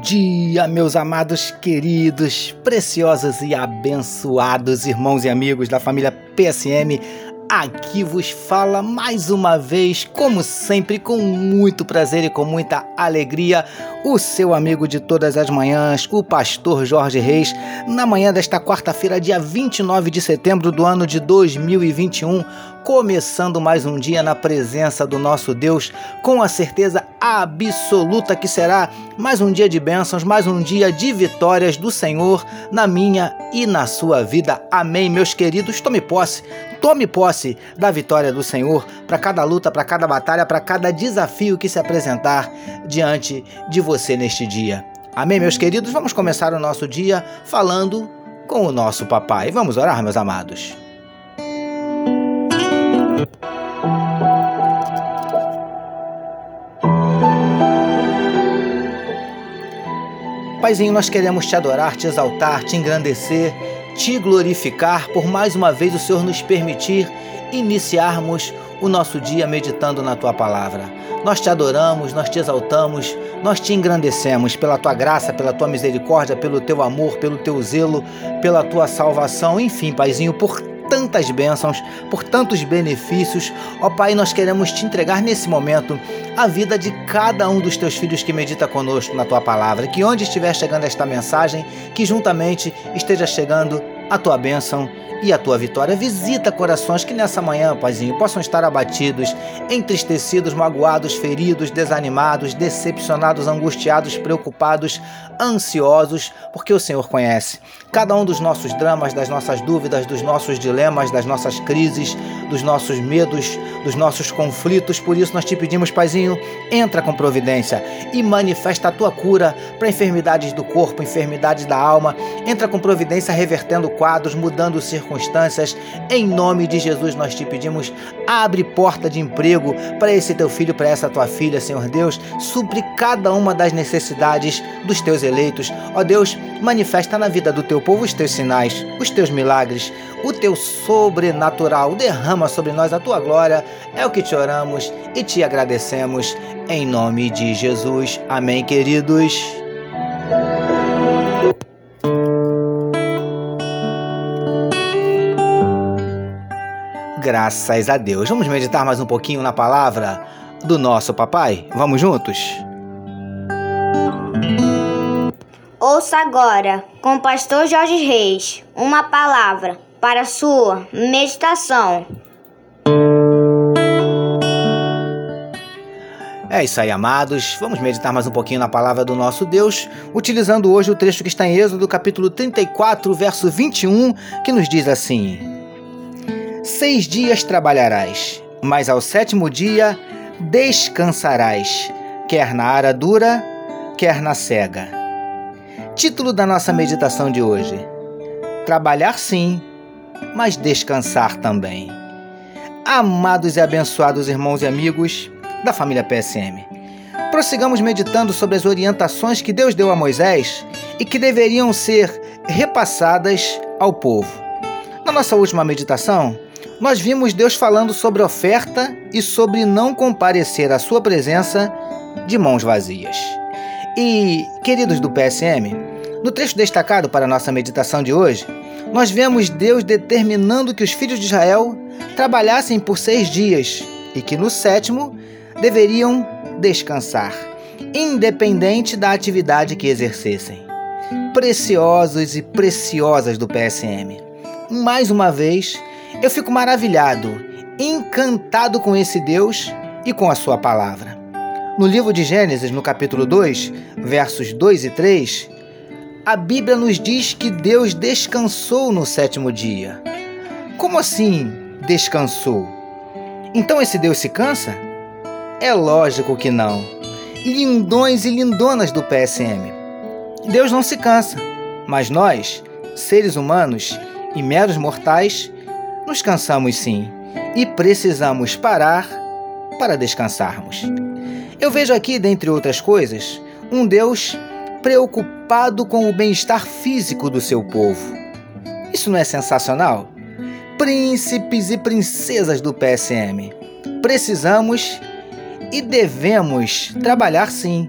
dia, meus amados, queridos, preciosos e abençoados irmãos e amigos da família PSM. Aqui vos fala mais uma vez, como sempre, com muito prazer e com muita alegria, o seu amigo de todas as manhãs, o pastor Jorge Reis, na manhã desta quarta-feira, dia 29 de setembro do ano de 2021, começando mais um dia na presença do nosso Deus, com a certeza absoluta que será mais um dia de bênçãos, mais um dia de vitórias do Senhor na minha e na sua vida. Amém, meus queridos. Tome posse, tome posse da vitória do Senhor para cada luta, para cada batalha, para cada desafio que se apresentar diante de você neste dia. Amém, meus queridos? Vamos começar o nosso dia falando com o nosso papai. Vamos orar, meus amados. Paizinho, nós queremos te adorar, te exaltar, te engrandecer, te glorificar por mais uma vez o Senhor nos permitir iniciarmos o nosso dia meditando na tua palavra. Nós te adoramos, nós te exaltamos, nós te engrandecemos pela tua graça, pela tua misericórdia, pelo teu amor, pelo teu zelo, pela tua salvação, enfim, Paizinho, por tantas bênçãos, por tantos benefícios. Ó Pai, nós queremos te entregar nesse momento a vida de cada um dos teus filhos que medita conosco na tua palavra. Que onde estiver chegando esta mensagem, que juntamente esteja chegando a tua bênção e a tua vitória. Visita corações que nessa manhã, Paizinho, possam estar abatidos, entristecidos, magoados, feridos, desanimados, decepcionados, angustiados, preocupados, ansiosos, porque o Senhor conhece cada um dos nossos dramas, das nossas dúvidas, dos nossos dilemas, das nossas crises, dos nossos medos, dos nossos conflitos. Por isso nós te pedimos, Paizinho, entra com providência e manifesta a tua cura para enfermidades do corpo, enfermidades da alma. Entra com providência revertendo quadros, mudando circunstâncias. Em nome de Jesus nós te pedimos, abre porta de emprego para esse teu filho, para essa tua filha, Senhor Deus. Supre cada uma das necessidades dos teus eleitos. Ó Deus, manifesta na vida do teu povo os teus sinais, os teus milagres, o teu sobrenatural. Derrama sobre nós a tua glória. É o que te oramos e te agradecemos. Em nome de Jesus. Amém, queridos. Graças a Deus. Vamos meditar mais um pouquinho na palavra do nosso papai? Vamos juntos? Ouça agora, com o pastor Jorge Reis, uma palavra para sua meditação. É isso aí, amados. Vamos meditar mais um pouquinho na palavra do nosso Deus, utilizando hoje o trecho que está em Êxodo, capítulo 34, verso 21, que nos diz assim: Seis dias trabalharás, mas ao sétimo dia descansarás, quer na aradura, quer na cega Título da nossa meditação de hoje: Trabalhar sim, mas descansar também. Amados e abençoados irmãos e amigos da família PSM, prossigamos meditando sobre as orientações que Deus deu a Moisés e que deveriam ser repassadas ao povo. Na nossa última meditação, nós vimos Deus falando sobre oferta e sobre não comparecer à sua presença de mãos vazias. E, queridos do PSM, no trecho destacado para nossa meditação de hoje, nós vemos Deus determinando que os filhos de Israel trabalhassem por seis dias e que no sétimo deveriam descansar, independente da atividade que exercessem. Preciosos e preciosas do PSM. Mais uma vez, eu fico maravilhado, encantado com esse Deus e com a sua palavra. No livro de Gênesis, no capítulo 2, versos 2 e 3, a Bíblia nos diz que Deus descansou no sétimo dia. Como assim descansou? Então esse Deus se cansa? É lógico que não. Lindões e lindonas do PSM. Deus não se cansa, mas nós, seres humanos e meros mortais, nos cansamos sim e precisamos parar para descansarmos. Eu vejo aqui, dentre outras coisas, um Deus preocupado com o bem-estar físico do seu povo. Isso não é sensacional? Príncipes e princesas do PSM, precisamos e devemos trabalhar sim,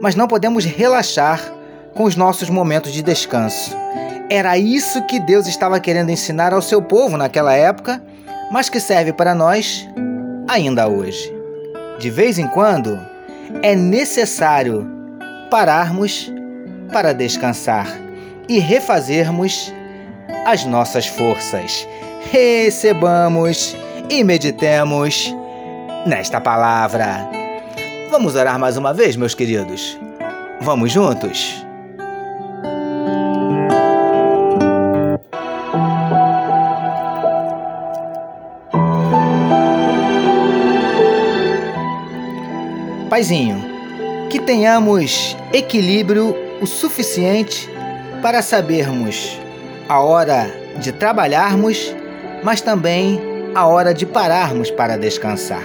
mas não podemos relaxar com os nossos momentos de descanso. Era isso que Deus estava querendo ensinar ao seu povo naquela época, mas que serve para nós ainda hoje. De vez em quando, é necessário pararmos para descansar e refazermos as nossas forças. Recebamos e meditemos nesta palavra. Vamos orar mais uma vez, meus queridos? Vamos juntos? Paizinho, que tenhamos equilíbrio o suficiente para sabermos a hora de trabalharmos, mas também a hora de pararmos para descansar.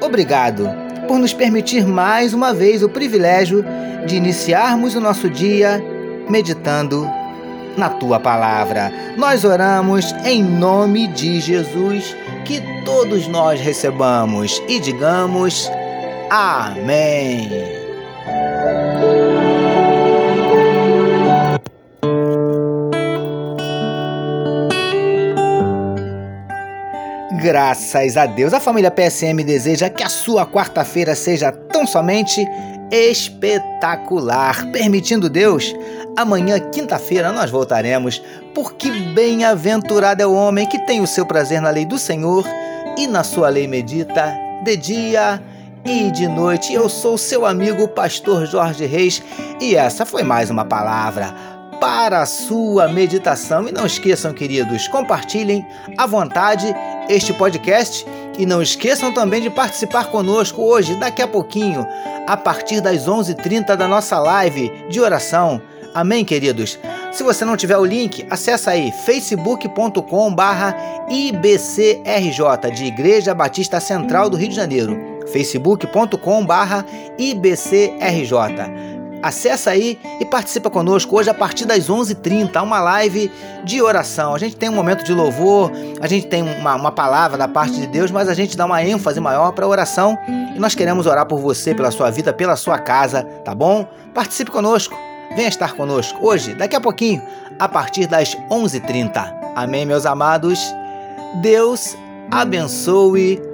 Obrigado por nos permitir mais uma vez o privilégio de iniciarmos o nosso dia meditando na tua palavra. Nós oramos em nome de Jesus, que todos nós recebamos e digamos Amém. Graças a Deus, a família PSM deseja que a sua quarta-feira seja tão somente espetacular. Permitindo Deus, amanhã, quinta-feira, nós voltaremos, porque bem-aventurado é o homem que tem o seu prazer na lei do Senhor e na sua lei medita de dia e de noite. Eu sou seu amigo Pastor Jorge Reis e essa foi mais uma palavra para a sua meditação. E não esqueçam, queridos, compartilhem à vontade este podcast e não esqueçam também de participar conosco hoje, daqui a pouquinho, a partir das 11h30 da nossa live de oração. Amém, queridos? Se você não tiver o link, acessa aí facebook.com barra IBCRJ, de Igreja Batista Central do Rio de Janeiro facebook.com barra IBCRJ. Acesse aí e participa conosco hoje a partir das 11h30, uma live de oração. A gente tem um momento de louvor, a gente tem uma, uma palavra da parte de Deus, mas a gente dá uma ênfase maior para a oração e nós queremos orar por você, pela sua vida, pela sua casa, tá bom? Participe conosco, venha estar conosco hoje, daqui a pouquinho, a partir das 11h30. Amém, meus amados? Deus abençoe